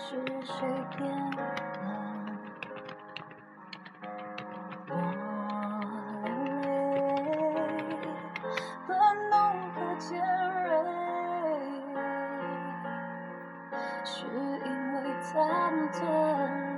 是谁变了？我流泪，愤怒和尖锐，是因为忐忑。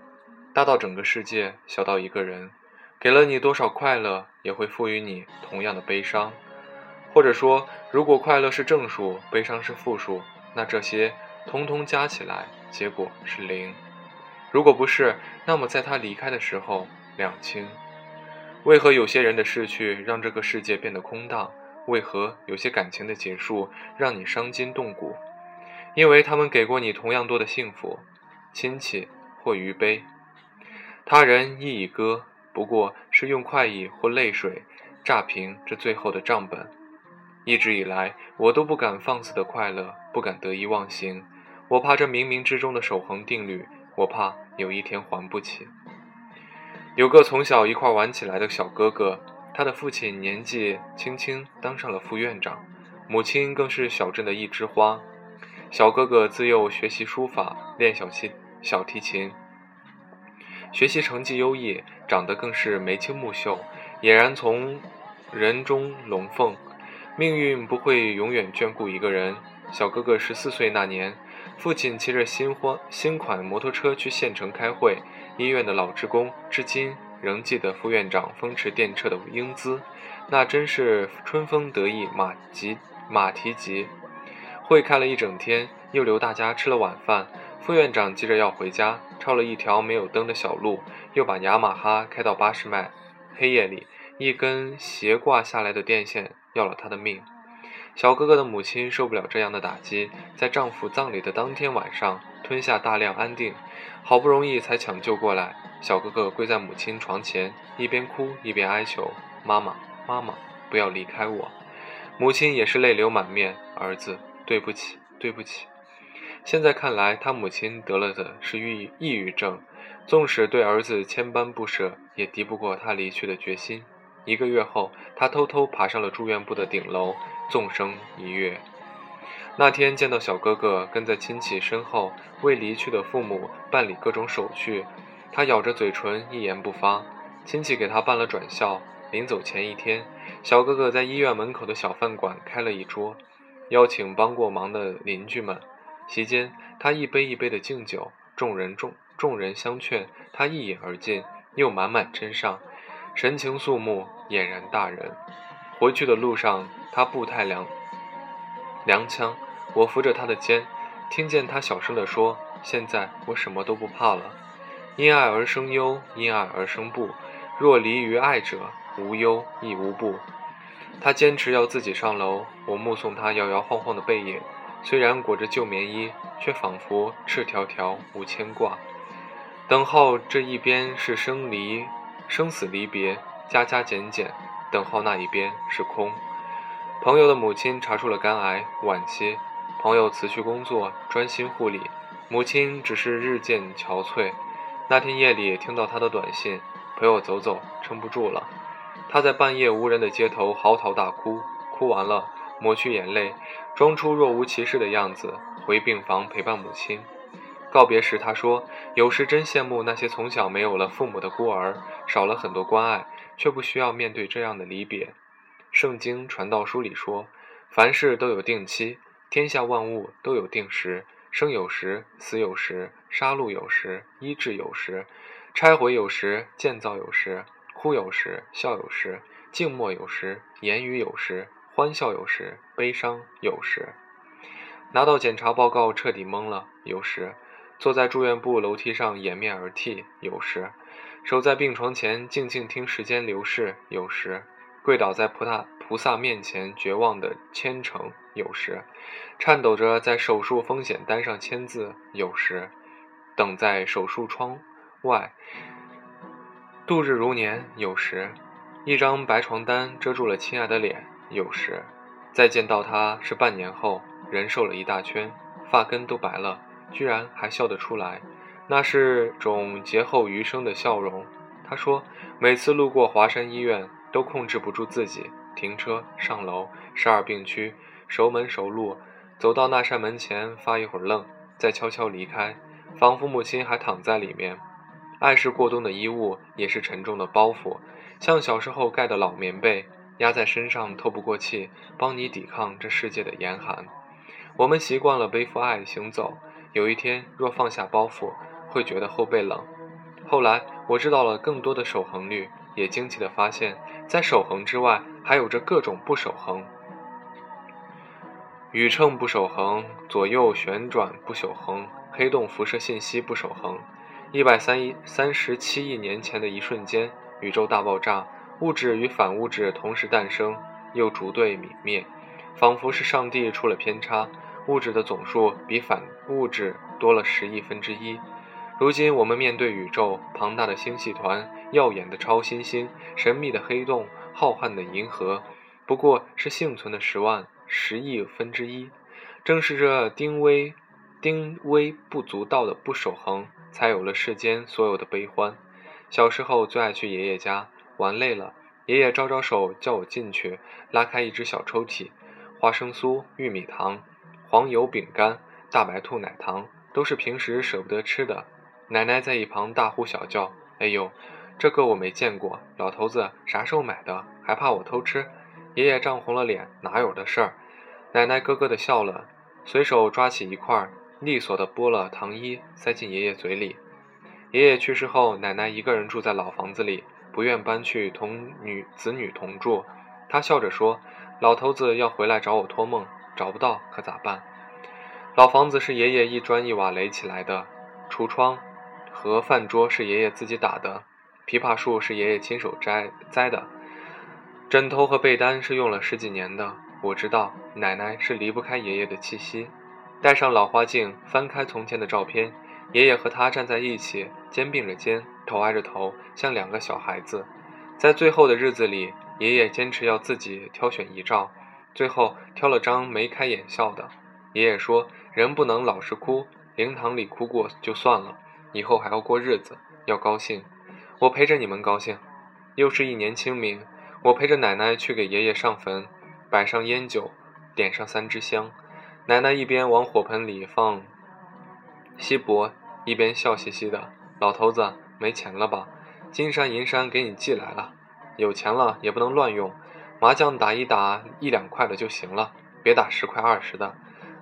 大到整个世界，小到一个人，给了你多少快乐，也会赋予你同样的悲伤。或者说，如果快乐是正数，悲伤是负数，那这些通通加起来，结果是零。如果不是，那么在他离开的时候，两清。为何有些人的逝去让这个世界变得空荡？为何有些感情的结束让你伤筋动骨？因为他们给过你同样多的幸福，亲戚或余悲，他人亦已歌，不过是用快意或泪水炸平这最后的账本。一直以来，我都不敢放肆的快乐，不敢得意忘形，我怕这冥冥之中的守恒定律，我怕有一天还不起。有个从小一块玩起来的小哥哥，他的父亲年纪轻轻当上了副院长，母亲更是小镇的一枝花。小哥哥自幼学习书法，练小提小提琴，学习成绩优异，长得更是眉清目秀，俨然从人中龙凤。命运不会永远眷顾一个人。小哥哥十四岁那年，父亲骑着新欢新款摩托车去县城开会，医院的老职工至今仍记得副院长风驰电掣的英姿，那真是春风得意马急马蹄疾。会开了一整天，又留大家吃了晚饭。副院长急着要回家，抄了一条没有灯的小路，又把雅马哈开到八十迈。黑夜里，一根斜挂下来的电线要了他的命。小哥哥的母亲受不了这样的打击，在丈夫葬礼的当天晚上吞下大量安定，好不容易才抢救过来。小哥哥跪在母亲床前，一边哭一边哀求：“妈妈，妈妈，不要离开我。”母亲也是泪流满面：“儿子，对不起，对不起。”现在看来，他母亲得了的是抑抑郁症，纵使对儿子千般不舍，也敌不过他离去的决心。一个月后，他偷偷爬上了住院部的顶楼，纵身一跃。那天见到小哥哥跟在亲戚身后，为离去的父母办理各种手续，他咬着嘴唇，一言不发。亲戚给他办了转校。临走前一天，小哥哥在医院门口的小饭馆开了一桌，邀请帮过忙的邻居们。席间，他一杯一杯的敬酒，众人众众人相劝，他一饮而尽，又满满斟上，神情肃穆，俨然大人。回去的路上，他步态踉踉跄，我扶着他的肩，听见他小声地说：“现在我什么都不怕了。因爱而生忧，因爱而生怖。若离于爱者，无忧亦无怖。”他坚持要自己上楼，我目送他摇摇晃晃的背影。虽然裹着旧棉衣，却仿佛赤条条无牵挂。等候这一边是生离生死离别，加加减减；等候那一边是空。朋友的母亲查出了肝癌，晚期。朋友辞去工作，专心护理。母亲只是日渐憔悴。那天夜里听到他的短信：“陪我走走，撑不住了。”他在半夜无人的街头嚎啕大哭，哭完了。抹去眼泪，装出若无其事的样子，回病房陪伴母亲。告别时，他说：“有时真羡慕那些从小没有了父母的孤儿，少了很多关爱，却不需要面对这样的离别。”圣经传道书里说：“凡事都有定期，天下万物都有定时。生有时，死有时；杀戮有时，医治有时；拆毁有时，建造有时；哭有时，笑有时；静默有时，言语有时。”欢笑有时，悲伤有时。拿到检查报告彻底懵了，有时；坐在住院部楼梯上掩面而泣，有时；守在病床前静静听时间流逝，有时；跪倒在菩萨菩萨面前绝望的虔诚，有时；颤抖着在手术风险单上签字，有时；等在手术窗外。度日如年，有时；一张白床单遮住了亲爱的脸，有时；再见到他是半年后。人瘦了一大圈，发根都白了，居然还笑得出来，那是种劫后余生的笑容。他说，每次路过华山医院，都控制不住自己，停车上楼，十二病区，熟门熟路，走到那扇门前发一会儿愣，再悄悄离开，仿佛母亲还躺在里面。爱是过冬的衣物，也是沉重的包袱，像小时候盖的老棉被，压在身上透不过气，帮你抵抗这世界的严寒。我们习惯了背负爱行走，有一天若放下包袱，会觉得后背冷。后来我知道了更多的守恒律，也惊奇地发现，在守恒之外，还有着各种不守恒。宇称不守恒，左右旋转不守恒，黑洞辐射信息不守恒。一百三一三十七亿年前的一瞬间，宇宙大爆炸，物质与反物质同时诞生，又逐对泯灭。仿佛是上帝出了偏差，物质的总数比反物质多了十亿分之一。如今我们面对宇宙庞大的星系团、耀眼的超新星、神秘的黑洞、浩瀚的银河，不过是幸存的十万、十亿分之一。正是这丁微、丁微不足道的不守恒，才有了世间所有的悲欢。小时候最爱去爷爷家玩累了，爷爷招招手叫我进去，拉开一只小抽屉。花生酥、玉米糖、黄油饼干、大白兔奶糖，都是平时舍不得吃的。奶奶在一旁大呼小叫：“哎呦，这个我没见过，老头子啥时候买的？还怕我偷吃？”爷爷涨红了脸：“哪有的事儿？”奶奶咯咯的笑了，随手抓起一块，利索的剥了糖衣，塞进爷爷嘴里。爷爷去世后，奶奶一个人住在老房子里，不愿搬去同女子女同住。他笑着说。老头子要回来找我托梦，找不到可咋办？老房子是爷爷一砖一瓦垒起来的，橱窗和饭桌是爷爷自己打的，枇杷树是爷爷亲手摘栽的，枕头和被单是用了十几年的。我知道奶奶是离不开爷爷的气息。戴上老花镜，翻开从前的照片，爷爷和他站在一起，肩并着肩，头挨着头，像两个小孩子。在最后的日子里。爷爷坚持要自己挑选遗照，最后挑了张眉开眼笑的。爷爷说：“人不能老是哭，灵堂里哭过就算了，以后还要过日子，要高兴。我陪着你们高兴。”又是一年清明，我陪着奶奶去给爷爷上坟，摆上烟酒，点上三支香。奶奶一边往火盆里放锡箔，一边笑嘻嘻的：“老头子，没钱了吧？金山银山给你寄来了。”有钱了也不能乱用，麻将打一打一两块的就行了，别打十块二十的。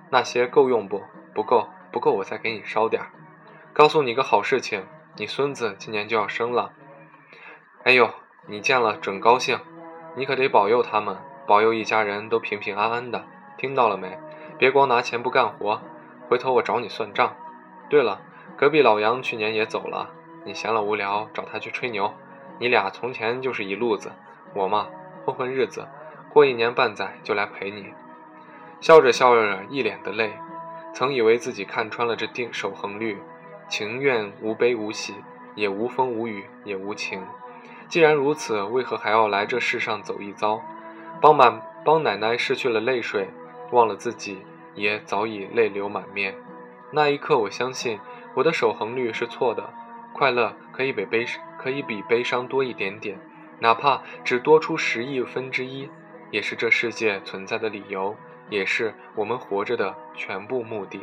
那些够用不？不够，不够我再给你烧点儿。告诉你个好事情，你孙子今年就要生了。哎呦，你见了准高兴，你可得保佑他们，保佑一家人都平平安安的，听到了没？别光拿钱不干活，回头我找你算账。对了，隔壁老杨去年也走了，你闲了无聊找他去吹牛。你俩从前就是一路子，我嘛混混日子，过一年半载就来陪你。笑着笑着一脸的泪，曾以为自己看穿了这定守恒律，情愿无悲无喜，也无风无雨也无晴。既然如此，为何还要来这世上走一遭？帮满帮奶奶失去了泪水，忘了自己也早已泪流满面。那一刻，我相信我的守恒律是错的。快乐可以比悲可以比悲伤多一点点，哪怕只多出十亿分之一，也是这世界存在的理由，也是我们活着的全部目的。